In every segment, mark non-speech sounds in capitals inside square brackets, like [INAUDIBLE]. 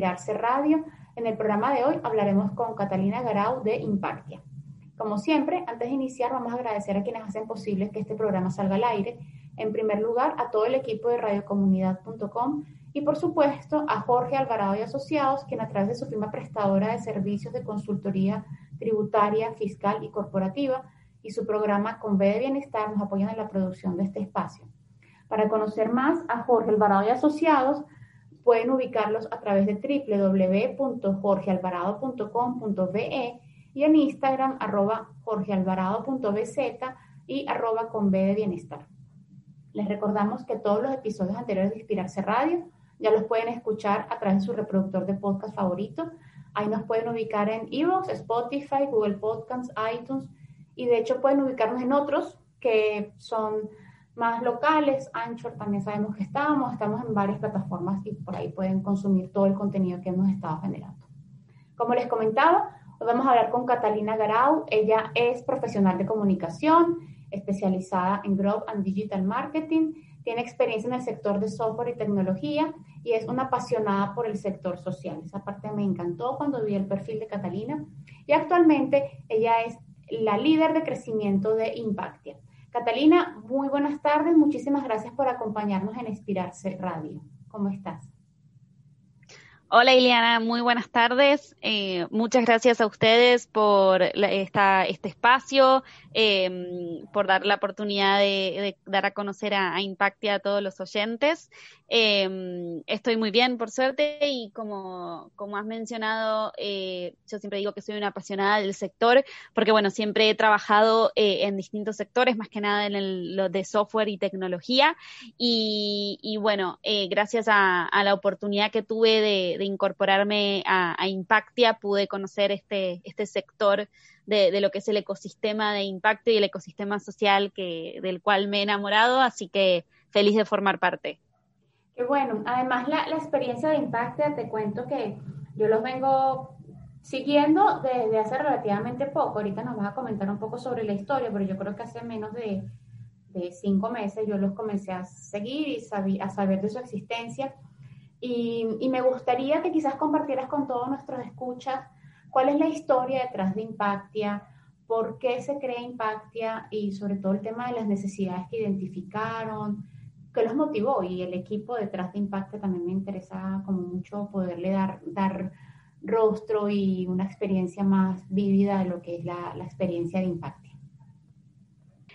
Inspirarse Radio. En el programa de hoy hablaremos con Catalina Garau de Impactia. Como siempre, antes de iniciar, vamos a agradecer a quienes hacen posible que este programa salga al aire. En primer lugar, a todo el equipo de radiocomunidad.com y por supuesto a Jorge Alvarado y Asociados, quien a través de su firma prestadora de servicios de consultoría tributaria, fiscal y corporativa y su programa Con B de Bienestar nos apoyan en la producción de este espacio. Para conocer más a Jorge Alvarado y Asociados, pueden ubicarlos a través de www.jorgealvarado.com.be y en Instagram arroba jorgealvarado.bz y arroba con B de Bienestar. Les recordamos que todos los episodios anteriores de Inspirarse Radio ya los pueden escuchar a través de su reproductor de podcast favorito. Ahí nos pueden ubicar en Evox, Spotify, Google Podcasts, iTunes y de hecho pueden ubicarnos en otros que son más locales. Anchor también sabemos que estamos, estamos en varias plataformas y por ahí pueden consumir todo el contenido que hemos estado generando. Como les comentaba, hoy vamos a hablar con Catalina Garau. Ella es profesional de comunicación, especializada en Growth and Digital Marketing tiene experiencia en el sector de software y tecnología y es una apasionada por el sector social. Esa parte me encantó cuando vi el perfil de Catalina y actualmente ella es la líder de crecimiento de Impactia. Catalina, muy buenas tardes. Muchísimas gracias por acompañarnos en Inspirarse Radio. ¿Cómo estás? Hola Ileana, muy buenas tardes. Eh, muchas gracias a ustedes por este espacio, em, por dar la oportunidad de, dar a conocer a, a, Impactia a todos los oyentes. Em, estoy muy bien, por suerte, y como, como has mencionado, eh, yo siempre digo que soy una apasionada del sector, porque bueno, siempre he trabajado eh, en distintos sectores, más que nada en el, lo de software y tecnología, y, bueno, gracias a la oportunidad que tuve de de incorporarme a, a, Impactia pude conocer este, este sector de, de, lo que es el ecosistema de impacto y el ecosistema social que, del cual me he enamorado, así que feliz de formar parte. Qué bueno, además la, la experiencia de Impactia, te cuento que yo los vengo siguiendo desde hace relativamente poco, ahorita nos vas a comentar un poco sobre la historia, pero yo creo que hace menos de, de cinco meses yo los comencé a seguir y sabí, a saber de su existencia y, me gustaría que quizás compartieras con todos nuestros escuchas cuál es la historia detrás de Impactia, por qué se crea Impactia y sobre todo el tema de las necesidades que identificaron, qué los motivó y el equipo detrás de Impactia también me interesa como mucho poderle dar, dar rostro y una experiencia más vívida de lo que es la, la experiencia de Impactia.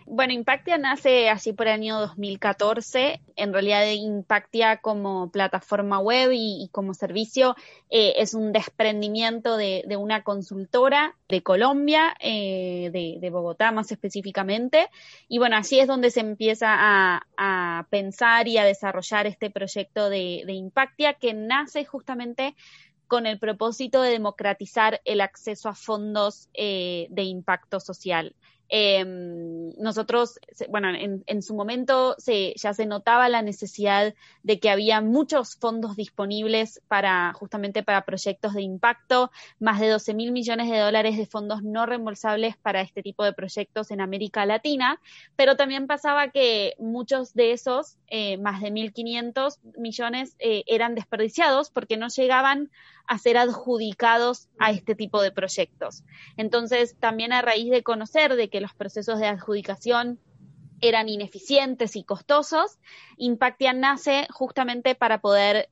Bueno, Impactia nace así por el año 2014. En realidad, Impactia como plataforma web y, como servicio eh, es un desprendimiento de, una consultora de Colombia, eh, de, de, Bogotá más específicamente. Y bueno, así es donde se empieza a, pensar y a desarrollar este proyecto de, de Impactia que nace justamente con el propósito de democratizar el acceso a fondos eh, de impacto social. Eh, nosotros, bueno, en, en su momento se, ya se notaba la necesidad de que había muchos fondos disponibles para justamente para proyectos de impacto, más de 12 mil millones de dólares de fondos no reembolsables para este tipo de proyectos en América Latina, pero también pasaba que muchos de esos, eh, más de 1.500 millones, eh, eran desperdiciados porque no llegaban a ser adjudicados a este tipo de proyectos. Entonces, también a raíz de conocer de que los procesos de adjudicación eran ineficientes y costosos, Impactia nace justamente para poder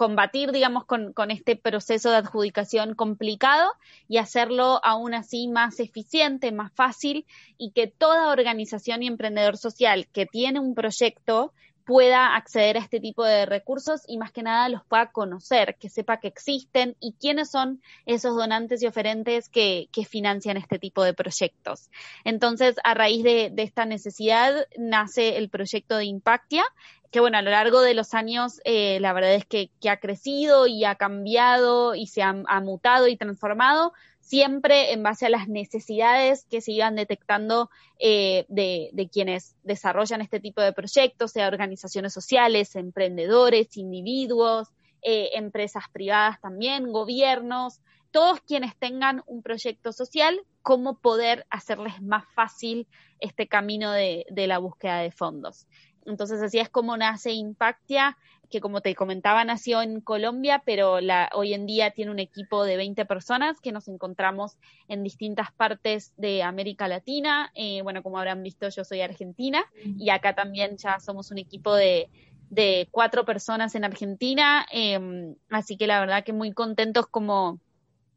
combatir, digamos, con, con, este proceso de adjudicación complicado y hacerlo aún así más eficiente, más fácil y que toda organización y emprendedor social que tiene un proyecto pueda acceder a este tipo de recursos y más que nada los pueda conocer, que sepa que existen y quiénes son esos donantes y oferentes que, financian este tipo de proyectos. Entonces, a raíz de, esta necesidad nace el proyecto de Impactia, que bueno, a lo largo de los años eh, la verdad es que, ha crecido y ha cambiado y se ha mutado y transformado, siempre en base a las necesidades que se iban detectando eh, de, quienes desarrollan este tipo de proyectos, sea organizaciones sociales, emprendedores, individuos, eh, empresas privadas también, gobiernos, todos quienes tengan un proyecto social, cómo poder hacerles más fácil este camino de, de la búsqueda de fondos. Entonces así es como nace Impactia que como te comentaba nació en Colombia, pero la, hoy en día tiene un equipo de 20 personas que nos encontramos en distintas partes de América Latina. Eh, bueno, como habrán visto, yo soy argentina y acá también ya somos un equipo de, de cuatro personas en Argentina, em, así que la verdad que muy contentos como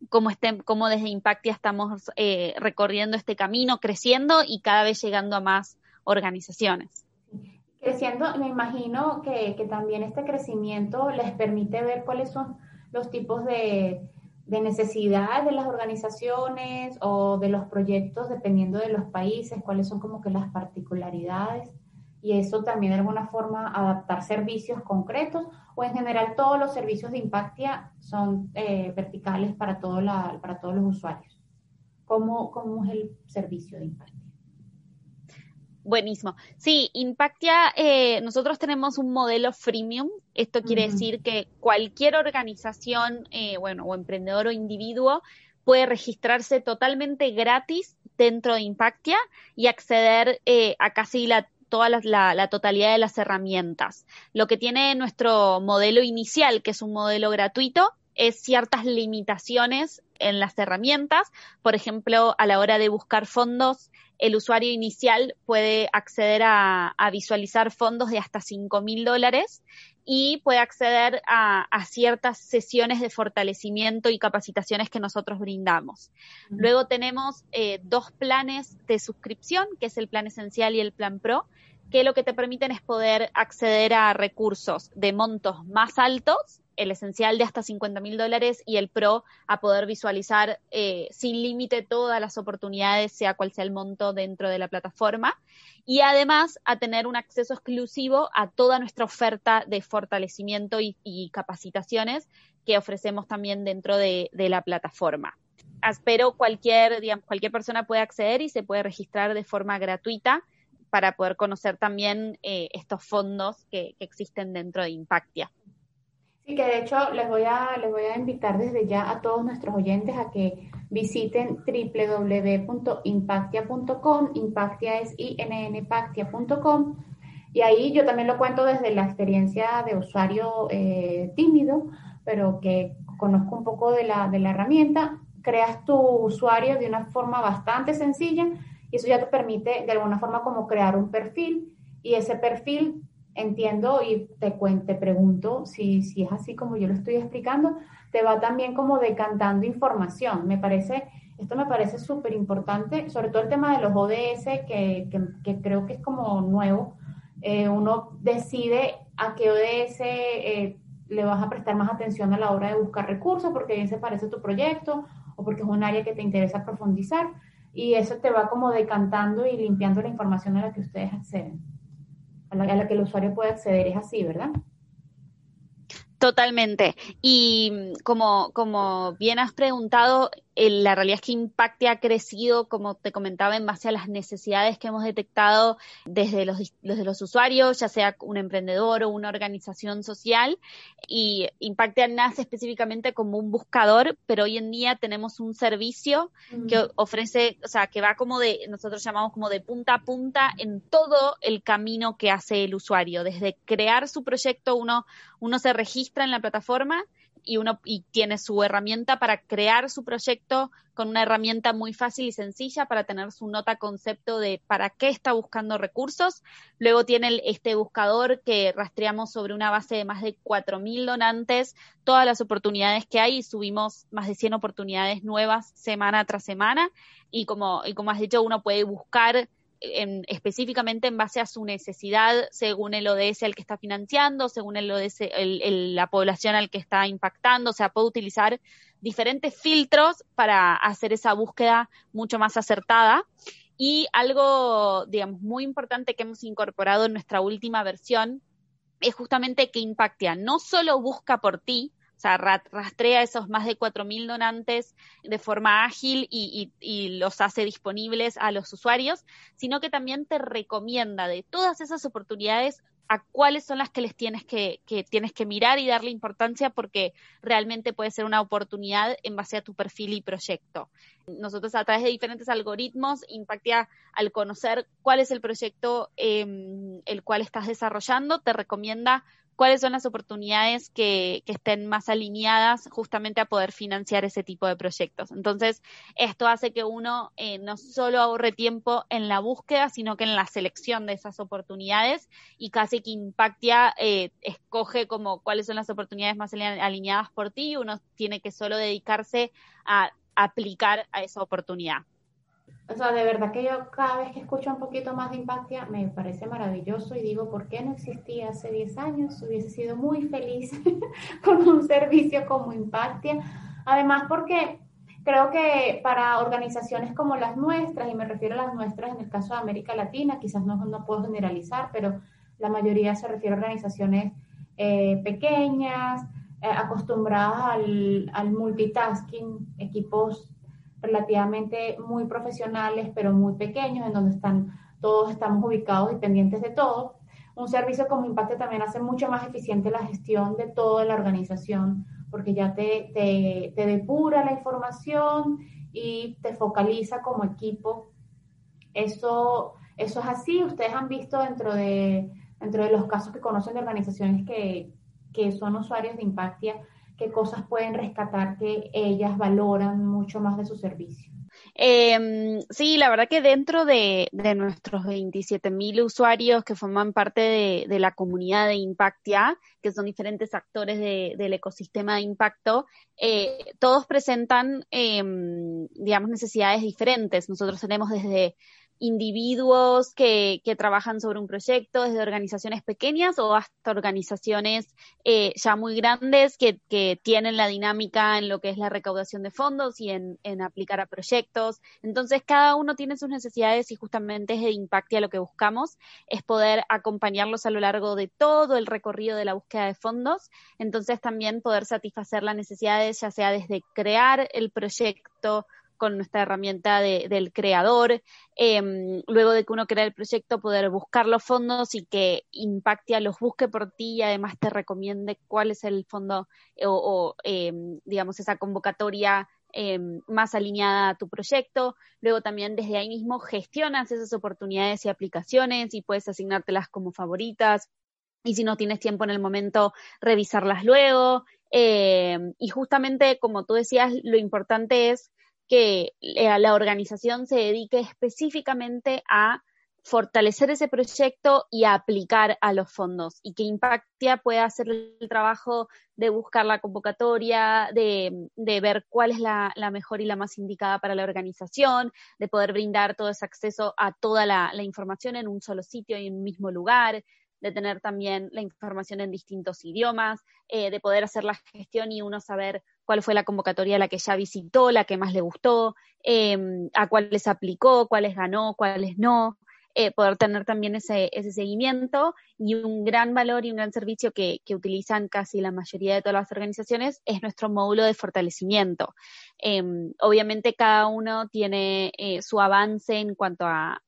como, estén, como desde Impactia estamos eh, recorriendo este camino, creciendo y cada vez llegando a más organizaciones creciendo, me imagino que, también este crecimiento les permite ver cuáles son los tipos de, de necesidades de las organizaciones o de los proyectos dependiendo de los países, cuáles son como que las particularidades y eso también de alguna forma adaptar servicios concretos o en general todos los servicios de Impactia son eh, verticales para, todo la, para todos los usuarios. ¿Cómo, ¿Cómo es el servicio de Impactia? Buenísimo. Sí, Impactia, eh, nosotros tenemos un modelo freemium. Esto quiere decir que cualquier organización, eh, bueno, o emprendedor o individuo puede registrarse totalmente gratis dentro de Impactia y acceder eh, a casi la toda la, la, totalidad de las herramientas. Lo que tiene nuestro modelo inicial, que es un modelo gratuito, es ciertas limitaciones en las herramientas. Por ejemplo, a la hora de buscar fondos, el usuario inicial puede acceder a, visualizar fondos de hasta 5 mil dólares y puede acceder a, ciertas sesiones de fortalecimiento y capacitaciones que nosotros brindamos. Luego tenemos eh, dos planes de suscripción, que es el plan esencial y el plan pro, que lo que te permiten es poder acceder a recursos de montos más altos el esencial de hasta 50 mil dólares y el pro a poder visualizar eh, sin límite todas las oportunidades, sea cual sea el monto dentro de la plataforma. Y además a tener un acceso exclusivo a toda nuestra oferta de fortalecimiento y, capacitaciones que ofrecemos también dentro de, la plataforma. Espero cualquier, digamos, cualquier persona puede acceder y se puede registrar de forma gratuita para poder conocer también eh, estos fondos que existen dentro de Impactia. Sí, que de hecho les voy a, les voy a invitar desde ya a todos nuestros oyentes a que visiten www.impactia.com, Impactia es innpactia.com, y ahí yo también lo cuento desde la experiencia de usuario eh, tímido, pero que conozco un poco de la, de la herramienta, creas tu usuario de una forma bastante sencilla y eso ya te permite de alguna forma como crear un perfil y ese perfil entiendo y te, te pregunto si, si es así como yo lo estoy explicando, te va también como decantando información. Me parece, esto me parece súper importante, sobre todo el tema de los ODS, que, que, creo que es como nuevo. Eh, uno decide a qué ODS eh, le vas a prestar más atención a la hora de buscar recursos, porque bien se parece a tu proyecto o porque es un área que te interesa profundizar. Y eso te va como decantando y limpiando la información a la que ustedes acceden a la, que el usuario puede acceder. Es así, ¿verdad? Totalmente. Y como, como bien has preguntado, la realidad es que Impacte ha crecido, como te comentaba, en base a las necesidades que hemos detectado desde los, desde los usuarios, ya sea un emprendedor o una organización social. Y Impacte nace específicamente como un buscador, pero hoy en día tenemos un servicio que ofrece, o sea, que va como de, nosotros llamamos como de punta a punta en todo el camino que hace el usuario. Desde crear su proyecto, uno, uno se registra en la plataforma y uno y tiene su herramienta para crear su proyecto con una herramienta muy fácil y sencilla para tener su nota concepto de para qué está buscando recursos. Luego tiene este buscador que rastreamos sobre una base de más de 4.000 donantes, todas las oportunidades que hay y subimos más de 100 oportunidades nuevas semana tras semana. Y como, y como has dicho, uno puede buscar específicamente en base a su necesidad, según el ODS al que está financiando, según el ODS, la población al que está impactando, o sea, puede utilizar diferentes filtros para hacer esa búsqueda mucho más acertada. Y algo, digamos, muy importante que hemos incorporado en nuestra última versión es justamente que Impactia no solo busca por ti, sea, rastrea esos más de 4.000 donantes de forma ágil y, y, los hace disponibles a los usuarios, sino que también te recomienda de todas esas oportunidades a cuáles son las que les tienes que, que, tienes que mirar y darle importancia porque realmente puede ser una oportunidad en base a tu perfil y proyecto. Nosotros a través de diferentes algoritmos, Impactia, al conocer cuál es el proyecto eh, el cual estás desarrollando, te recomienda cuáles son las oportunidades que, estén más alineadas justamente a poder financiar ese tipo de proyectos. Entonces, esto hace que uno eh, no solo ahorre tiempo en la búsqueda, sino que en la selección de esas oportunidades y casi que Impactia eh, escoge como cuáles son las oportunidades más alineadas por ti uno tiene que solo dedicarse a aplicar a esa oportunidad. O sea, de verdad que yo cada vez que escucho un poquito más de Impactia me parece maravilloso y digo, ¿por qué no existía hace 10 años? Hubiese sido muy feliz [LAUGHS] con un servicio como Impactia. Además, porque creo que para organizaciones como las nuestras, y me refiero a las nuestras en el caso de América Latina, quizás no, no puedo generalizar, pero la mayoría se refiere a organizaciones eh, pequeñas, eh, acostumbradas al, al multitasking, equipos relativamente muy profesionales, pero muy pequeños, en donde están, todos estamos ubicados y pendientes de todo. Un servicio como Impacto también hace mucho más eficiente la gestión de toda la organización, porque ya te, te, te depura la información y te focaliza como equipo. Eso, eso es así. Ustedes han visto dentro de, dentro de los casos que conocen de organizaciones que, que son usuarios de Impactia, qué cosas pueden rescatar que ellas valoran mucho más de su servicio. Eh, sí, la verdad que dentro de, de nuestros 27.000 usuarios que forman parte de, la comunidad de Impactia, que son diferentes actores del ecosistema de impacto, eh, todos presentan, em, digamos, necesidades diferentes. Nosotros tenemos desde individuos que, que, trabajan sobre un proyecto, desde organizaciones pequeñas o hasta organizaciones eh, ya muy grandes que, que, tienen la dinámica en lo que es la recaudación de fondos y en, en, aplicar a proyectos. Entonces, cada uno tiene sus necesidades y justamente es de impacto a lo que buscamos, es poder acompañarlos a lo largo de todo el recorrido de la búsqueda de fondos. Entonces, también poder satisfacer las necesidades, ya sea desde crear el proyecto, con nuestra herramienta del creador, em, luego de que uno crea el proyecto, poder buscar los fondos y que Impactia los busque por ti y además te recomiende cuál es el fondo eh, o, em, digamos, esa convocatoria em, más alineada a tu proyecto. Luego también desde ahí mismo gestionas esas oportunidades y aplicaciones y puedes asignártelas como favoritas. Y si no tienes tiempo en el momento, revisarlas luego. y justamente, como tú decías, lo importante es que eh, la organización se dedique específicamente a fortalecer ese proyecto y a aplicar a los fondos y que Impactia pueda hacer el trabajo de buscar la convocatoria, de, ver cuál es la, mejor y la más indicada para la organización, de poder brindar todo ese acceso a toda la, información en un solo sitio y en un mismo lugar, de tener también la información en distintos idiomas, eh, de poder hacer la gestión y uno saber cuál fue la convocatoria a la que ya visitó, la que más le gustó, em, a cuáles aplicó, cuáles ganó, cuáles no, eh, poder tener también ese, ese seguimiento y un gran valor y un gran servicio que, que, utilizan casi la mayoría de todas las organizaciones es nuestro módulo de fortalecimiento. Em, obviamente cada uno tiene eh, su avance en cuanto a,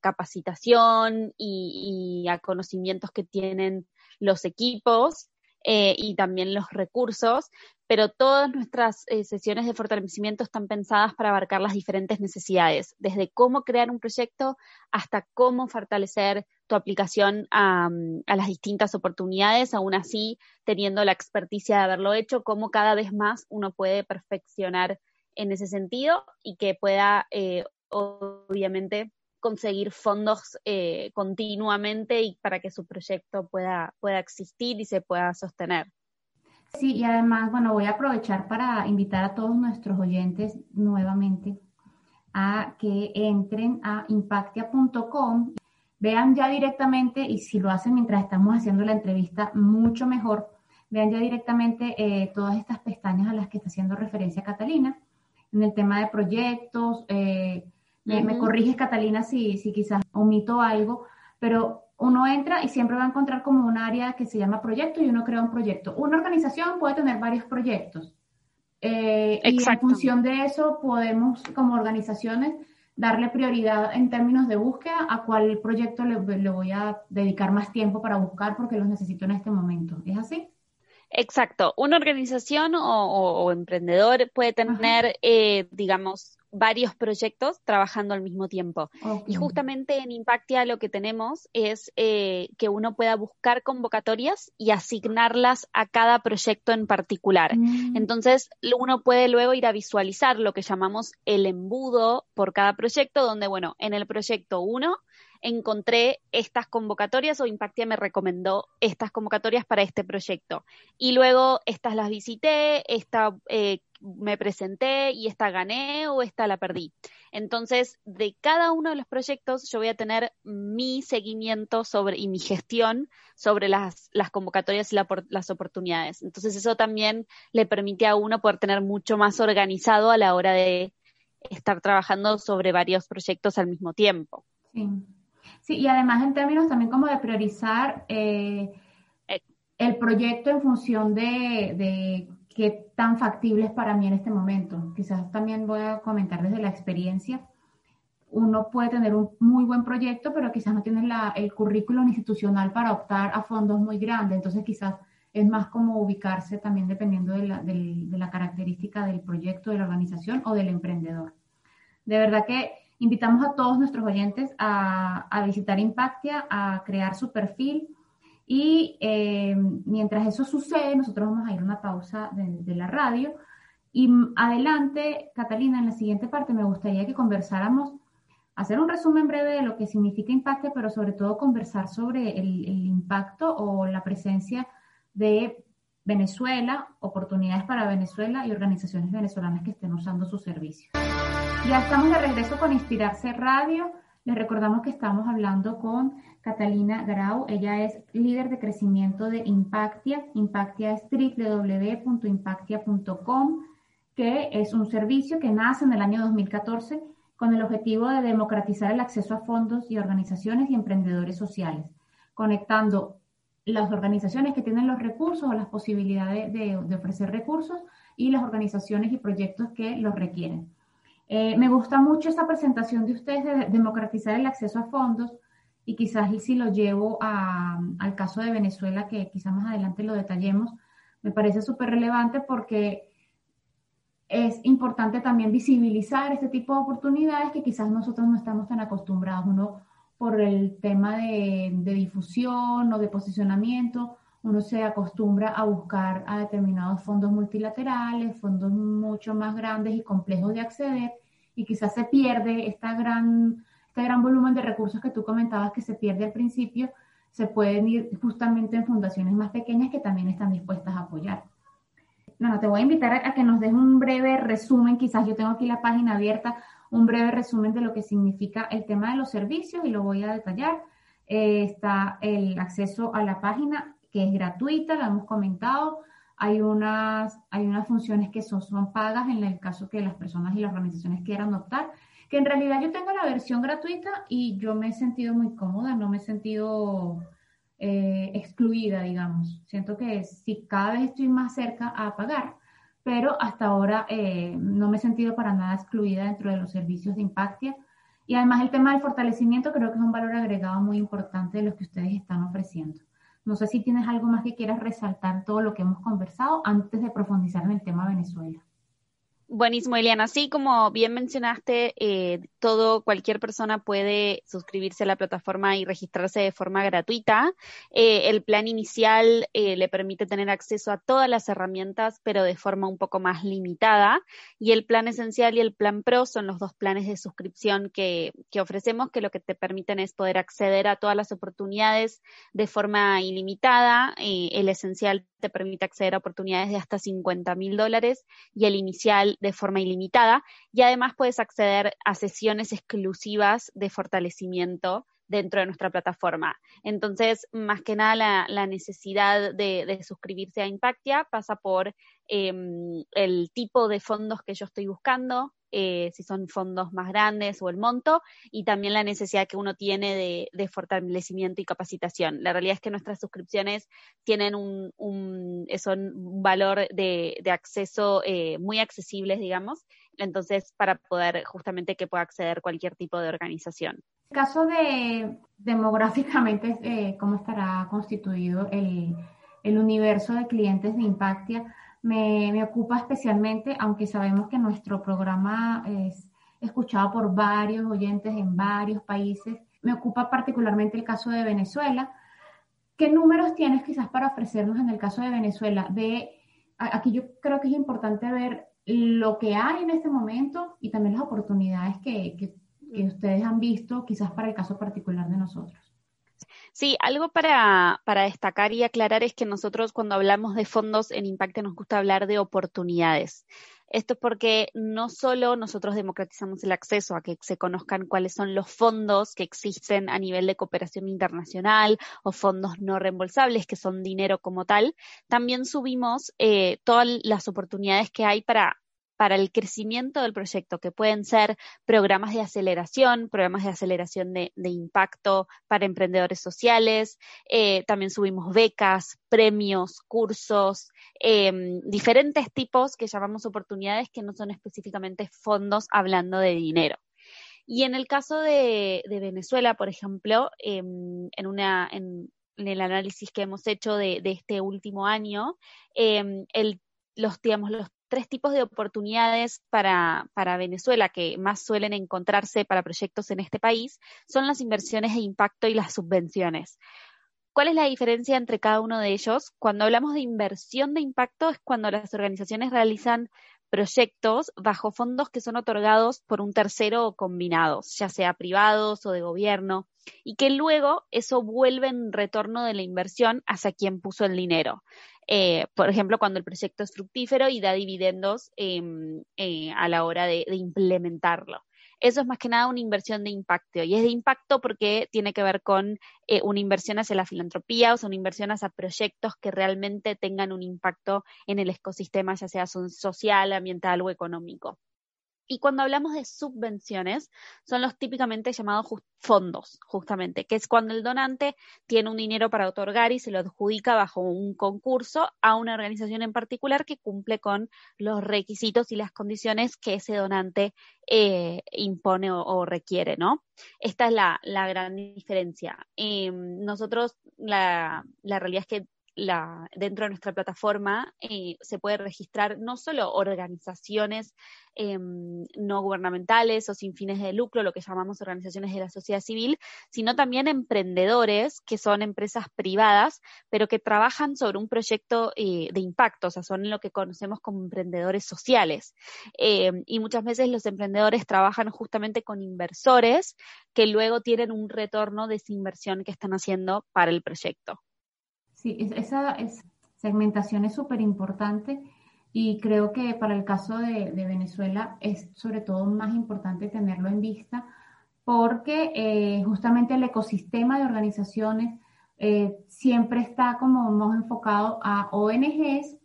capacitación y, y a conocimientos que tienen los equipos eh, y también los recursos, pero todas nuestras eh, sesiones de fortalecimiento están pensadas para abarcar las diferentes necesidades, desde cómo crear un proyecto hasta cómo fortalecer tu aplicación a, las distintas oportunidades, aún así teniendo la experticia de haberlo hecho, cómo cada vez más uno puede perfeccionar en ese sentido y que pueda, eh, obviamente, conseguir fondos eh, continuamente y para que su proyecto pueda, pueda existir y se pueda sostener. Sí, y además, bueno, voy a aprovechar para invitar a todos nuestros oyentes nuevamente a que entren a impactia.com, vean ya directamente, y si lo hacen mientras estamos haciendo la entrevista, mucho mejor, vean ya directamente eh, todas estas pestañas a las que está haciendo referencia Catalina, en el tema de proyectos, eh, me, corriges Catalina si, si quizás omito algo, pero uno entra y siempre va a encontrar como un área que se llama proyecto y uno crea un proyecto. Una organización puede tener varios proyectos. Eh, y en función de eso podemos, como organizaciones, darle prioridad en términos de búsqueda a cuál proyecto le, voy a dedicar más tiempo para buscar porque los necesito en este momento. ¿Es así? Exacto. Una organización o, emprendedor puede tener, eh, digamos, varios proyectos trabajando al mismo tiempo. Y justamente en Impactia lo que tenemos es eh, que uno pueda buscar convocatorias y asignarlas a cada proyecto en particular. Mm. Entonces, uno puede luego ir a visualizar lo que llamamos el embudo por cada proyecto, donde, bueno, en el proyecto 1 encontré estas convocatorias o Impactia me recomendó estas convocatorias para este proyecto. Y luego estas las visité, esta eh, me presenté y esta gané o esta la perdí. Entonces, de cada uno de los proyectos yo voy a tener mi seguimiento sobre y mi gestión sobre las, las convocatorias y las oportunidades. Entonces, eso también le permite a uno poder tener mucho más organizado a la hora de estar trabajando sobre varios proyectos al mismo tiempo. Sí. Sí, y además en términos también como de priorizar eh, eh. el proyecto en función de, qué tan factible es para mí en este momento. Quizás también voy a comentar desde la experiencia. Uno puede tener un muy buen proyecto, pero quizás no tiene el currículum institucional para optar a fondos muy grandes. Entonces quizás es más como ubicarse también dependiendo de la, de la característica del proyecto, de la organización o del emprendedor. De verdad que Invitamos a todos nuestros oyentes a, visitar Impactia, a crear su perfil y eh, mientras eso sucede, nosotros vamos a ir a una pausa de, la radio. Y adelante, Catalina, en la siguiente parte me gustaría que conversáramos, hacer un resumen breve de lo que significa Impactia, pero sobre todo conversar sobre el, el impacto o la presencia de Venezuela, oportunidades para Venezuela y organizaciones venezolanas que estén usando sus servicios. Ya estamos de regreso con Inspirarse Radio. Les recordamos que estamos hablando con Catalina Grau. Ella es líder de crecimiento de Impactia. Impactia es www.impactia.com, que es un servicio que nace en el año 2014 con el objetivo de democratizar el acceso a fondos y organizaciones y emprendedores sociales, conectando las organizaciones que tienen los recursos o las posibilidades de, de ofrecer recursos y las organizaciones y proyectos que los requieren. Eh, me gusta mucho esta presentación de ustedes de democratizar el acceso a fondos y quizás si lo llevo al caso de Venezuela, que quizás más adelante lo detallemos, me parece súper relevante porque es importante también visibilizar este tipo de oportunidades que quizás nosotros no estamos tan acostumbrados, uno por el tema de difusión o de posicionamiento, uno se acostumbra a buscar a determinados fondos multilaterales, fondos mucho más grandes y complejos de acceder, y quizás se pierde esta gran, este gran volumen de recursos que tú comentabas que se pierde al principio, se pueden ir justamente en fundaciones más pequeñas que también están dispuestas a apoyar. Bueno, te voy a invitar a, que nos des un breve resumen, quizás yo tengo aquí la página abierta, un breve resumen de lo que significa el tema de los servicios y lo voy a detallar. Eh, está el acceso a la página que es gratuita, lo hemos comentado. Hay unas, hay unas funciones que son, son pagas en el caso que las personas y las organizaciones quieran optar, que en realidad yo tengo la versión gratuita y yo me he sentido muy cómoda, no me he sentido eh, excluida, digamos. Siento que sí, cada vez estoy más cerca a pagar, pero hasta ahora eh, no me he sentido para nada excluida dentro de los servicios de Impactia. Y además el tema del fortalecimiento creo que es un valor agregado muy importante de los que ustedes están ofreciendo. No sé si tienes algo más que quieras resaltar todo lo que hemos conversado antes de profundizar en el tema Venezuela. Buenísimo, Eliana. Así como bien mencionaste, eh, todo, cualquier persona puede suscribirse a la plataforma y registrarse de forma gratuita. Eh, el plan inicial eh, le permite tener acceso a todas las herramientas, pero de forma un poco más limitada. Y el plan esencial y el plan pro son los dos planes de suscripción que, que ofrecemos, que lo que te permiten es poder acceder a todas las oportunidades de forma ilimitada. el esencial te permite acceder a oportunidades de hasta 50 mil dólares y el inicial de forma ilimitada y además puedes acceder a sesiones exclusivas de fortalecimiento dentro de nuestra plataforma. Entonces, más que nada, la, necesidad de, suscribirse a Impactia pasa por em, el tipo de fondos que yo estoy buscando, eh, si son fondos más grandes o el monto, y también la necesidad que uno tiene de, fortalecimiento y capacitación. La realidad es que nuestras suscripciones tienen un, son un valor de, acceso eh, muy accesibles, digamos, entonces para poder justamente que pueda acceder cualquier tipo de organización. En caso de demográficamente, eh, ¿cómo estará constituido el, el, universo de clientes de Impactia? Me, ocupa especialmente, aunque sabemos que nuestro programa es escuchado por varios oyentes en varios países, me ocupa particularmente el caso de Venezuela. ¿Qué números tienes quizás para ofrecernos en el caso de Venezuela? De, aquí yo creo que es importante ver lo que hay en este momento y también las oportunidades que que ustedes han visto, quizás para el caso particular de nosotros. Sí, algo para, destacar y aclarar es que nosotros cuando hablamos de fondos en Impacto nos gusta hablar de oportunidades. Esto es porque no solo nosotros democratizamos el acceso a que se conozcan cuáles son los fondos que existen a nivel de cooperación internacional o fondos no reembolsables, que son dinero como tal, también subimos eh, todas las oportunidades que hay para para el crecimiento del proyecto, que pueden ser programas de aceleración, programas de aceleración de, impacto para emprendedores sociales, eh, también subimos becas, premios, cursos, em, diferentes tipos que llamamos oportunidades que no son específicamente fondos hablando de dinero. Y en el caso de, Venezuela, por ejemplo, em, en, una, en, el análisis que hemos hecho de, este último año, em, el, los, digamos, los tres tipos de oportunidades para, para, Venezuela que más suelen encontrarse para proyectos en este país son las inversiones de impacto y las subvenciones. ¿Cuál es la diferencia entre cada uno de ellos? Cuando hablamos de inversión de impacto es cuando las organizaciones realizan proyectos bajo fondos que son otorgados por un tercero o combinados, ya sea privados o de gobierno, y que luego eso vuelve en retorno de la inversión hacia quien puso el dinero. Eh, por ejemplo, cuando el proyecto es fructífero y da dividendos em, eh, a la hora de, implementarlo. Eso es más que nada una inversión de impacto y es de impacto porque tiene que ver con eh, una inversión hacia la filantropía, o sea, una inversión hacia proyectos que realmente tengan un impacto en el ecosistema, ya sea social, ambiental o económico. Y cuando hablamos de subvenciones, son los típicamente llamados fondos, justamente, que es cuando el donante tiene un dinero para otorgar y se lo adjudica bajo un concurso a una organización en particular que cumple con los requisitos y las condiciones que ese donante eh, impone o, requiere, ¿no? Esta es la, gran diferencia. Em, nosotros, la, la realidad es que dentro de nuestra plataforma eh, se puede registrar no solo organizaciones em, no gubernamentales o sin fines de lucro, lo que llamamos organizaciones de la sociedad civil, sino también emprendedores que son empresas privadas, pero que trabajan sobre un proyecto eh, de impacto, o sea, son lo que conocemos como emprendedores sociales. Em, y muchas veces los emprendedores trabajan justamente con inversores que luego tienen un retorno de esa inversión que están haciendo para el proyecto. Sí, esa segmentación es súper importante y creo que para el caso de, Venezuela es sobre todo más importante tenerlo en vista porque eh, justamente el ecosistema de organizaciones eh, siempre está como más enfocado a ONGs,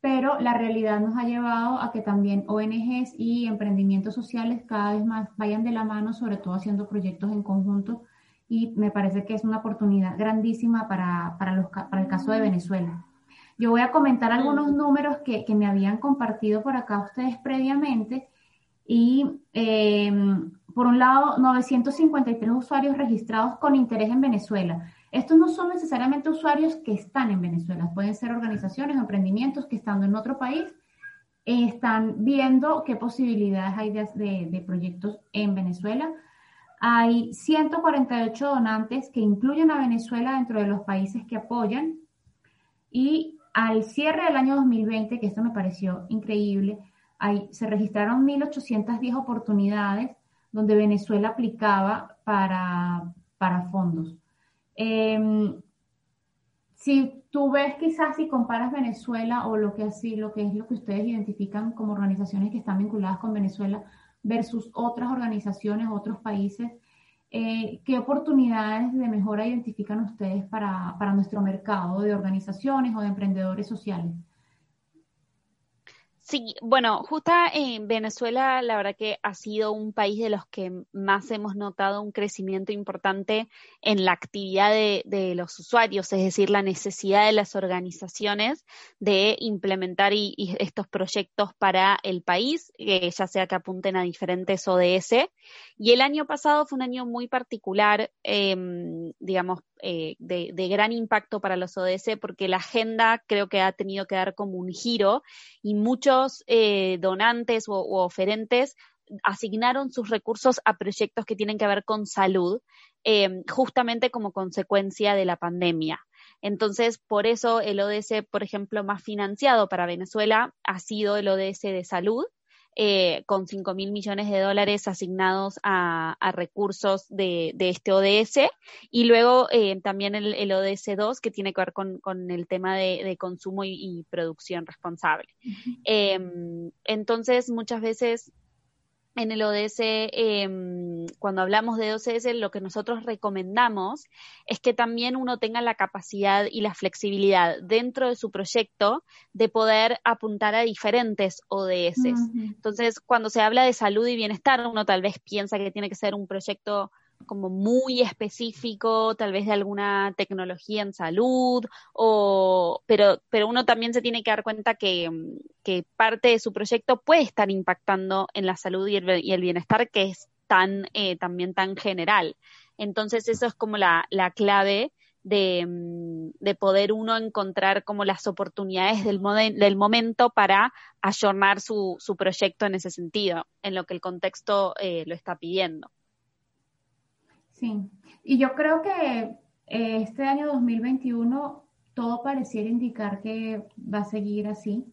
pero la realidad nos ha llevado a que también ONGs y emprendimientos sociales cada vez más vayan de la mano, sobre todo haciendo proyectos en conjunto y me parece que es una oportunidad grandísima para, para, los, para el caso de Venezuela. Yo voy a comentar algunos números que, que me habían compartido por acá ustedes previamente y em, por un lado 953 usuarios registrados con interés en Venezuela. Estos no son necesariamente usuarios que están en Venezuela, pueden ser organizaciones emprendimientos que estando en otro país están viendo qué posibilidades hay de, de, de proyectos en Venezuela hay 148 donantes que incluyen a Venezuela dentro de los países que apoyan y al cierre del año 2020, que esto me pareció increíble, se registraron 1.810 oportunidades donde Venezuela aplicaba para, para fondos. Em, si tú ves quizás si comparas Venezuela o lo que así, lo que es lo que ustedes identifican como organizaciones que están vinculadas con Venezuela versus otras organizaciones, otros países, eh, ¿qué oportunidades de mejora identifican ustedes para, para nuestro mercado de organizaciones o de emprendedores sociales? Sí, bueno, justo en Venezuela la verdad que ha sido un país de los que más hemos notado un crecimiento importante en la actividad de, los usuarios, es decir, la necesidad de las organizaciones de implementar estos proyectos para el país, ya sea que apunten a diferentes ODS. Y el año pasado fue un año muy particular, em, digamos, eh, de, gran impacto para los ODS porque la agenda creo que ha tenido que dar como un giro y eh, donantes o, oferentes asignaron sus recursos a proyectos que tienen que ver con salud, eh, justamente como consecuencia de la pandemia. Entonces, por eso el ODS, por ejemplo, más financiado para Venezuela ha sido el ODS de salud, eh, con 5 mil millones de dólares asignados a, recursos de, este ODS y luego eh, también el, ODS 2 que tiene que ver con, el tema de, consumo y, producción responsable. Em, entonces, muchas veces en el ODS, em, cuando hablamos de ODS, lo que nosotros recomendamos es que también uno tenga la capacidad y la flexibilidad dentro de su proyecto de poder apuntar a diferentes ODS. Entonces, cuando se habla de salud y bienestar, uno tal vez piensa que tiene que ser un proyecto como muy específico, tal vez de alguna tecnología en salud, o, pero, pero uno también se tiene que dar cuenta que, parte de su proyecto puede estar impactando en la salud y el, bienestar que es tan, eh, también tan general. Entonces eso es como la, la clave de, de, poder uno encontrar como las oportunidades del, del momento para ayornar su, su proyecto en ese sentido, en lo que el contexto eh, lo está pidiendo. Sí, y yo creo que eh, este año 2021 todo pareciera indicar que va a seguir así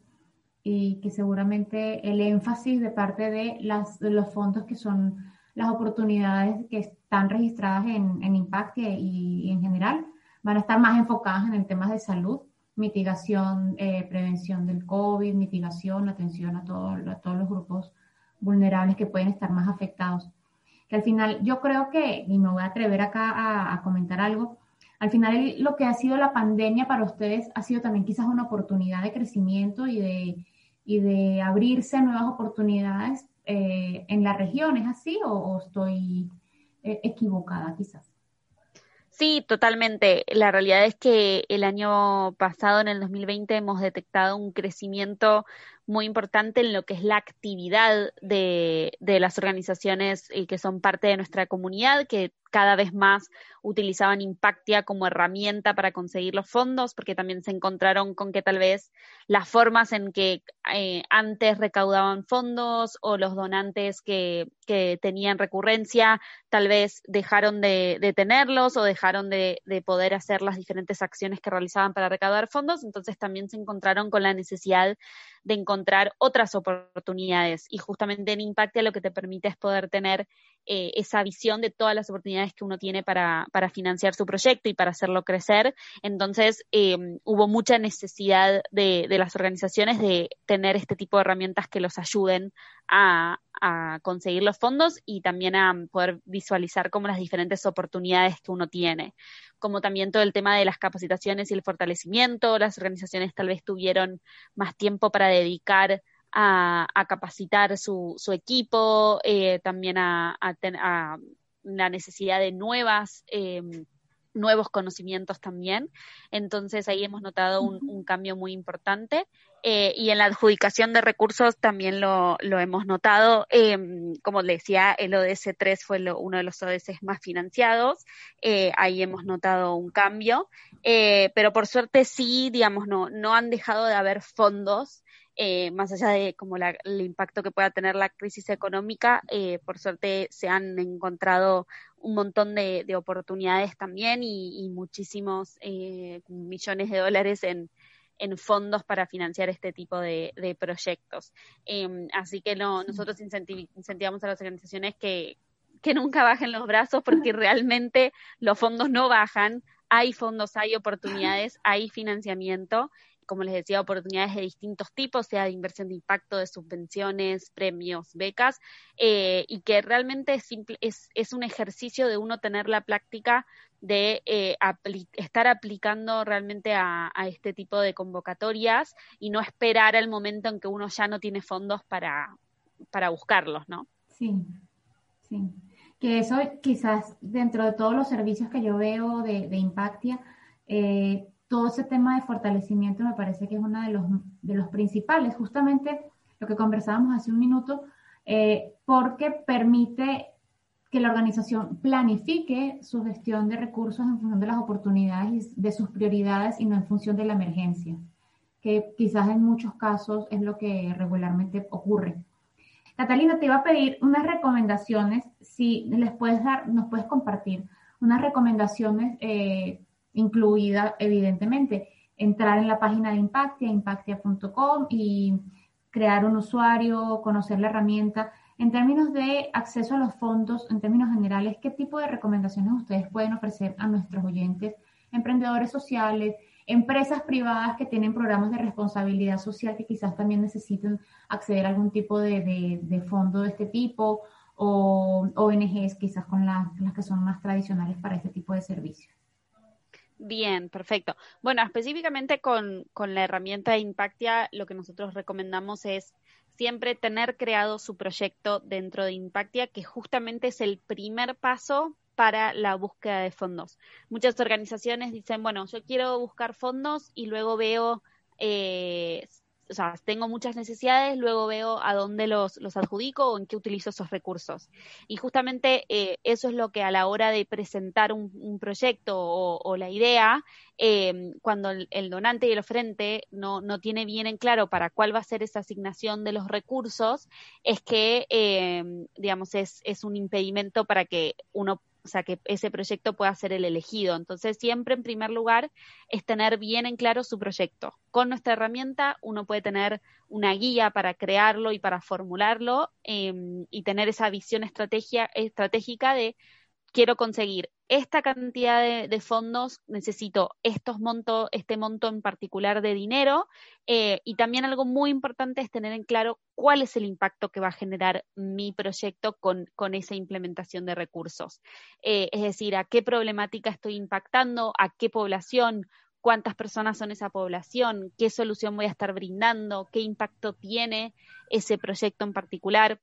y que seguramente el énfasis de parte de, las, los fondos que son las oportunidades que están registradas en, Impact y, en general van a estar más enfocadas en el tema de salud, mitigación, eh, prevención del COVID, mitigación, atención a todos los grupos vulnerables que pueden estar más afectados al final yo creo que, y me voy a atrever acá a, comentar algo, al final lo que ha sido la pandemia para ustedes ha sido también quizás una oportunidad de crecimiento y de, y de abrirse a nuevas oportunidades eh, en la región, ¿es así o, estoy eh, equivocada quizás? Sí, totalmente. La realidad es que el año pasado, en el 2020, hemos detectado un crecimiento muy importante en lo que es la actividad de, de las organizaciones eh, que son parte de nuestra comunidad, que cada vez más utilizaban Impactia como herramienta para conseguir los fondos, porque también se encontraron con que tal vez las formas en que eh, antes recaudaban fondos o los donantes que, tenían recurrencia tal vez dejaron de, tenerlos o dejaron de, de, poder hacer las diferentes acciones que realizaban para recaudar fondos, entonces también se encontraron con la necesidad de encontrar otras oportunidades. Y justamente en Impactia lo que te permite es poder tener eh, esa visión de todas las oportunidades que uno tiene para, para financiar su proyecto y para hacerlo crecer. Entonces, eh, hubo mucha necesidad de, de, las organizaciones de tener este tipo de herramientas que los ayuden a, a conseguir los fondos y también a poder visualizar como las diferentes oportunidades que uno tiene, como también todo el tema de las capacitaciones y el fortalecimiento. Las organizaciones tal vez tuvieron más tiempo para dedicar a, capacitar su, equipo, eh, también a, a, la necesidad de nuevas em, nuevos conocimientos también. Entonces ahí hemos notado un, cambio muy importante. Eh, y en la adjudicación de recursos también lo, lo hemos notado. Em, como le decía, el ODS 3 fue uno de los ODS más financiados. Eh, ahí hemos notado un cambio. pero por suerte sí, digamos, no, no han dejado de haber fondos eh, más allá de como el impacto que pueda tener la crisis económica, eh, por suerte se han encontrado un montón de, oportunidades también y, muchísimos eh, millones de dólares en, fondos para financiar este tipo de, proyectos. Em, así que no, nosotros incentivamos a las organizaciones que, que nunca bajen los brazos porque [LAUGHS] realmente los fondos no bajan, hay fondos, hay oportunidades, hay financiamiento como les decía, oportunidades de distintos tipos, sea de inversión de impacto, de subvenciones, premios, becas, eh, y que realmente es, un ejercicio de uno tener la práctica de eh, estar aplicando realmente a, este tipo de convocatorias y no esperar al momento en que uno ya no tiene fondos para, para buscarlos, ¿no? Sí, sí. Que eso quizás dentro de todos los servicios que yo veo de, de Impactia, eh, todo ese tema de fortalecimiento me parece que es uno de los, de los principales, justamente lo que conversábamos hace un minuto, eh, porque permite que la organización planifique su gestión de recursos en función de las oportunidades y de sus prioridades y no en función de la emergencia, que quizás en muchos casos es lo que regularmente ocurre. Catalina, te iba a pedir unas recomendaciones, si les puedes dar, nos puedes compartir unas recomendaciones eh, incluida evidentemente entrar en la página de Impactia, impactia.com y crear un usuario, conocer la herramienta. En términos de acceso a los fondos, en términos generales, ¿qué tipo de recomendaciones ustedes pueden ofrecer a nuestros oyentes, emprendedores sociales, empresas privadas que tienen programas de responsabilidad social que quizás también necesiten acceder a algún tipo de, de, fondo de este tipo o ONGs quizás con las que son más tradicionales para este tipo de servicios? Bien, perfecto. Bueno, específicamente con, con la herramienta de Impactia, lo que nosotros recomendamos es siempre tener creado su proyecto dentro de Impactia, que justamente es el primer paso para la búsqueda de fondos. Muchas organizaciones dicen, bueno, yo quiero buscar fondos y luego veo eh, o sea, tengo muchas necesidades, luego veo a dónde los, los adjudico o en qué utilizo esos recursos. Y justamente eh, eso es lo que a la hora de presentar un, proyecto o, la idea, eh, cuando el, donante y el ofrente no, no tiene bien en claro para cuál va a ser esa asignación de los recursos, es que, eh, digamos, es, es un impedimento para que uno o sea, que ese proyecto pueda ser el elegido. Entonces, siempre en primer lugar es tener bien en claro su proyecto. Con nuestra herramienta uno puede tener una guía para crearlo y para formularlo em, y tener esa visión estratégica de quiero conseguir esta cantidad de, fondos, necesito estos montos, este monto en particular de dinero, eh, y también algo muy importante es tener en claro cuál es el impacto que va a generar mi proyecto con, esa implementación de recursos. Eh, es decir, a qué problemática estoy impactando, a qué población, cuántas personas son esa población, qué solución voy a estar brindando, qué impacto tiene ese proyecto en particular.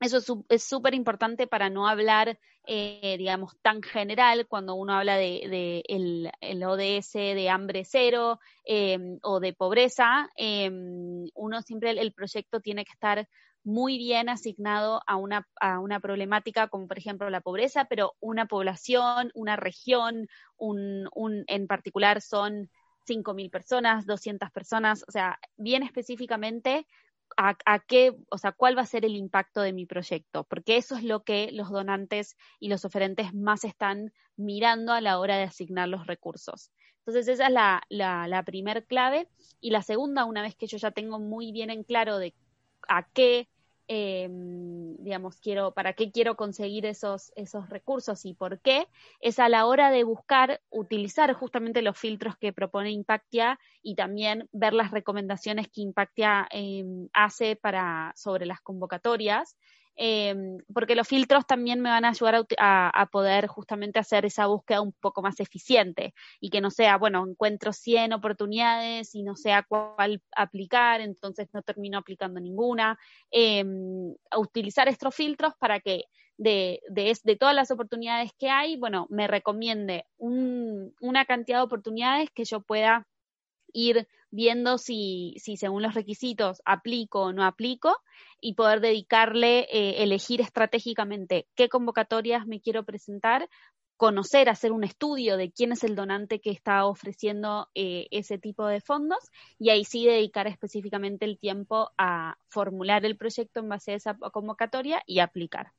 Eso es súper importante para no hablar, eh, digamos, tan general cuando uno habla de, el, ODS de hambre cero em, o de pobreza. Em, uno siempre, el, proyecto tiene que estar muy bien asignado a una, a una problemática como por ejemplo la pobreza, pero una población, una región, un, en particular son 5.000 personas, 200 personas, o sea, bien específicamente a, qué, o sea, cuál va a ser el impacto de mi proyecto, porque eso es lo que los donantes y los oferentes más están mirando a la hora de asignar los recursos. Entonces, esa es la, la, la primer clave. Y la segunda, una vez que yo ya tengo muy bien en claro de a qué eh, digamos, quiero, para qué quiero conseguir esos, esos recursos y por qué, es a la hora de buscar utilizar justamente los filtros que propone Impactia y también ver las recomendaciones que Impactia eh, hace para, sobre las convocatorias Em, porque los filtros también me van a ayudar a, poder justamente hacer esa búsqueda un poco más eficiente y que no sea, bueno, encuentro 100 oportunidades y no sé a cuál aplicar, entonces no termino aplicando ninguna. A utilizar estos filtros para que de, de, todas las oportunidades que hay, bueno, me recomiende una cantidad de oportunidades que yo pueda ir viendo si, si según los requisitos aplico o no aplico y poder dedicarle, eh, elegir estratégicamente qué convocatorias me quiero presentar, conocer, hacer un estudio de quién es el donante que está ofreciendo eh, ese tipo de fondos y ahí sí dedicar específicamente el tiempo a formular el proyecto en base a esa convocatoria y aplicar.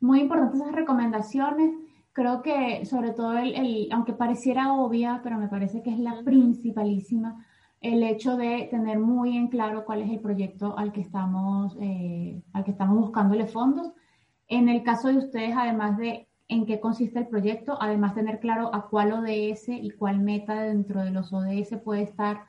Muy importantes esas recomendaciones creo que sobre todo el, aunque pareciera obvia, pero me parece que es la principalísima, el hecho de tener muy en claro cuál es el proyecto al que estamos, eh, al que estamos buscándole fondos. En el caso de ustedes, además de en qué consiste el proyecto, además tener claro a cuál ODS y cuál meta dentro de los ODS puede estar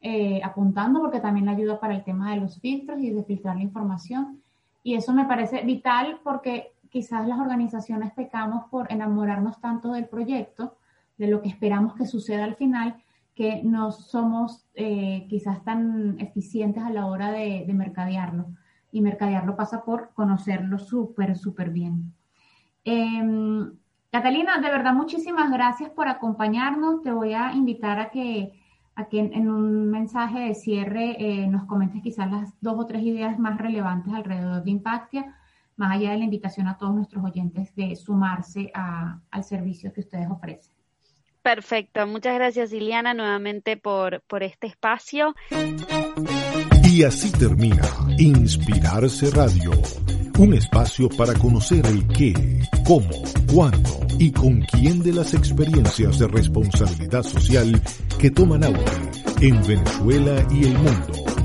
eh, apuntando, porque también ayuda para el tema de los filtros y de filtrar la información. Y eso me parece vital porque quizás las organizaciones pecamos por enamorarnos tanto del proyecto, de lo que esperamos que suceda al final, que no somos eh, quizás tan eficientes a la hora de, mercadearlo. Y mercadearlo pasa por conocerlo súper, súper bien. Em, Catalina, de verdad, muchísimas gracias por acompañarnos. Te voy a invitar a que, a que en, un mensaje de cierre eh, nos comentes quizás las dos o tres ideas más relevantes alrededor de Impactia más allá de la invitación a todos nuestros oyentes de sumarse al servicio que ustedes ofrecen. Perfecto, muchas gracias Liliana nuevamente por, por este espacio. Y así termina Inspirarse Radio, un espacio para conocer el qué, cómo, cuándo y con quién de las experiencias de responsabilidad social que toman auge en Venezuela y el mundo